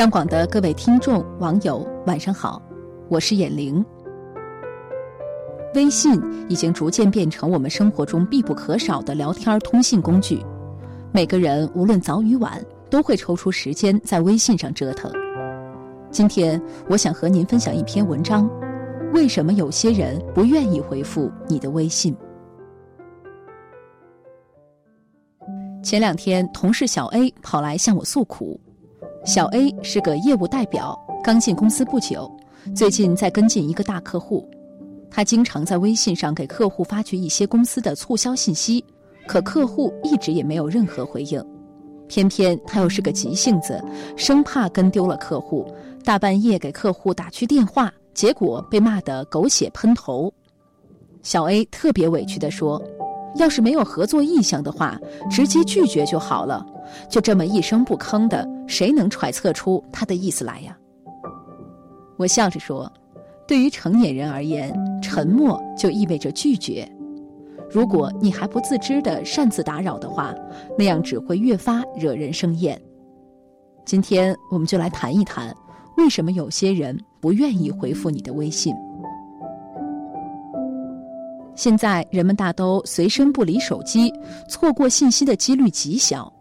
央广的各位听众、网友，晚上好，我是眼玲。微信已经逐渐变成我们生活中必不可少的聊天通信工具，每个人无论早与晚，都会抽出时间在微信上折腾。今天，我想和您分享一篇文章：为什么有些人不愿意回复你的微信？前两天，同事小 A 跑来向我诉苦。小 A 是个业务代表，刚进公司不久，最近在跟进一个大客户。他经常在微信上给客户发去一些公司的促销信息，可客户一直也没有任何回应。偏偏他又是个急性子，生怕跟丢了客户，大半夜给客户打去电话，结果被骂得狗血喷头。小 A 特别委屈地说。要是没有合作意向的话，直接拒绝就好了。就这么一声不吭的，谁能揣测出他的意思来呀？我笑着说：“对于成年人而言，沉默就意味着拒绝。如果你还不自知的擅自打扰的话，那样只会越发惹人生厌。”今天我们就来谈一谈，为什么有些人不愿意回复你的微信。现在人们大都随身不离手机，错过信息的几率极小。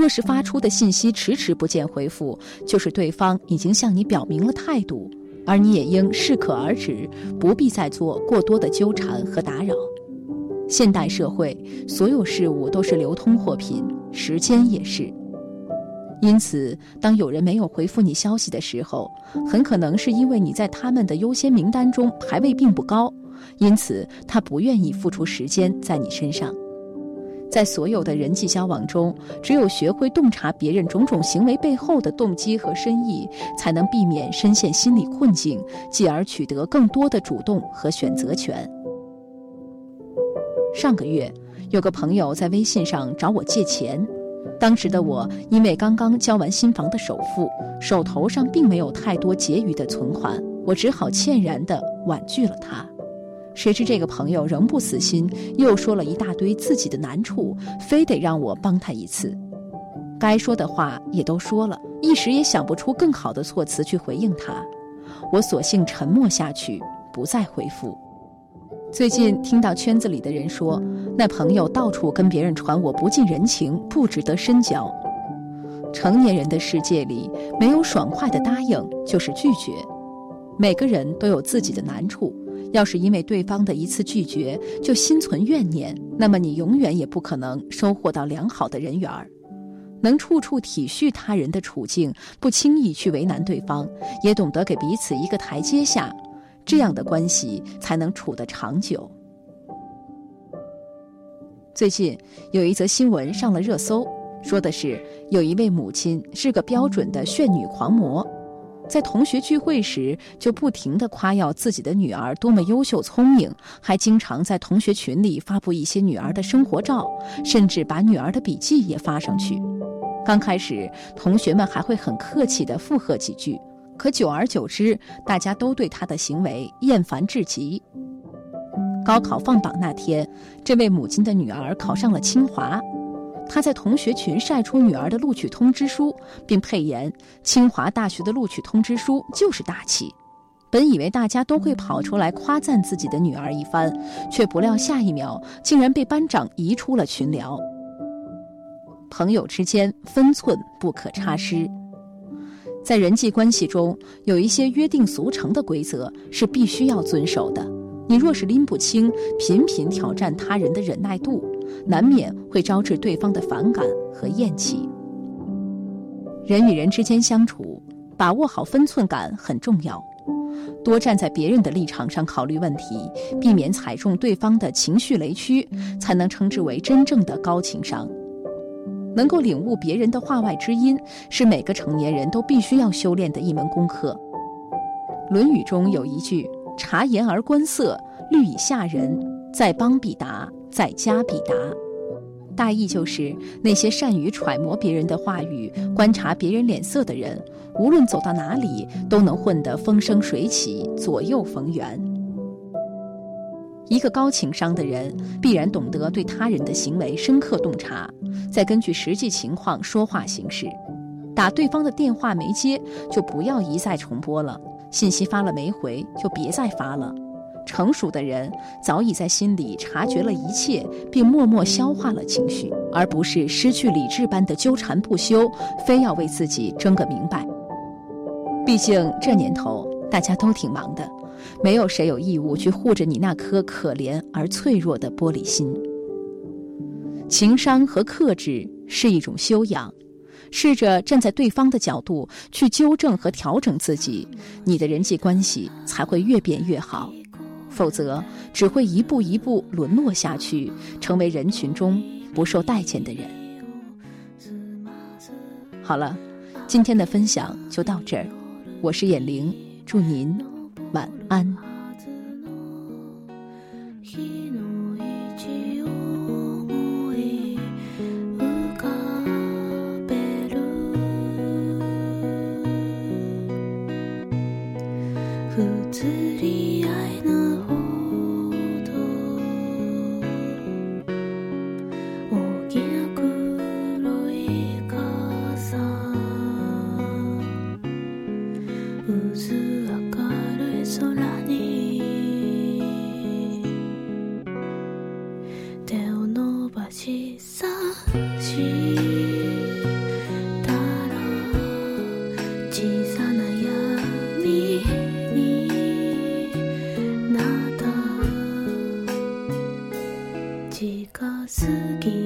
若是发出的信息迟迟不见回复，就是对方已经向你表明了态度，而你也应适可而止，不必再做过多的纠缠和打扰。现代社会，所有事物都是流通货品，时间也是。因此，当有人没有回复你消息的时候，很可能是因为你在他们的优先名单中排位并不高。因此，他不愿意付出时间在你身上。在所有的人际交往中，只有学会洞察别人种种行为背后的动机和深意，才能避免深陷心理困境，继而取得更多的主动和选择权。上个月，有个朋友在微信上找我借钱，当时的我因为刚刚交完新房的首付，手头上并没有太多结余的存款，我只好歉然地婉拒了他。谁知这个朋友仍不死心，又说了一大堆自己的难处，非得让我帮他一次。该说的话也都说了，一时也想不出更好的措辞去回应他。我索性沉默下去，不再回复。最近听到圈子里的人说，那朋友到处跟别人传我不近人情，不值得深交。成年人的世界里，没有爽快的答应，就是拒绝。每个人都有自己的难处。要是因为对方的一次拒绝就心存怨念，那么你永远也不可能收获到良好的人缘儿。能处处体恤他人的处境，不轻易去为难对方，也懂得给彼此一个台阶下，这样的关系才能处得长久。最近有一则新闻上了热搜，说的是有一位母亲是个标准的炫女狂魔。在同学聚会时，就不停地夸耀自己的女儿多么优秀聪明，还经常在同学群里发布一些女儿的生活照，甚至把女儿的笔记也发上去。刚开始，同学们还会很客气地附和几句，可久而久之，大家都对她的行为厌烦至极。高考放榜那天，这位母亲的女儿考上了清华。他在同学群晒出女儿的录取通知书，并配言：“清华大学的录取通知书就是大气。”本以为大家都会跑出来夸赞自己的女儿一番，却不料下一秒竟然被班长移出了群聊。朋友之间分寸不可差失，在人际关系中有一些约定俗成的规则是必须要遵守的。你若是拎不清，频频挑战他人的忍耐度。难免会招致对方的反感和厌弃。人与人之间相处，把握好分寸感很重要。多站在别人的立场上考虑问题，避免踩中对方的情绪雷区，才能称之为真正的高情商。能够领悟别人的话外之音，是每个成年人都必须要修炼的一门功课。《论语》中有一句：“察言而观色，虑以下人，在邦必达。”在家必答，大意就是那些善于揣摩别人的话语、观察别人脸色的人，无论走到哪里都能混得风生水起、左右逢源。一个高情商的人，必然懂得对他人的行为深刻洞察，再根据实际情况说话行事。打对方的电话没接，就不要一再重拨了；信息发了没回，就别再发了。成熟的人早已在心里察觉了一切，并默默消化了情绪，而不是失去理智般的纠缠不休，非要为自己争个明白。毕竟这年头大家都挺忙的，没有谁有义务去护着你那颗可怜而脆弱的玻璃心。情商和克制是一种修养，试着站在对方的角度去纠正和调整自己，你的人际关系才会越变越好。否则，只会一步一步沦落下去，成为人群中不受待见的人。好了，今天的分享就到这儿，我是眼玲，祝您晚安。好き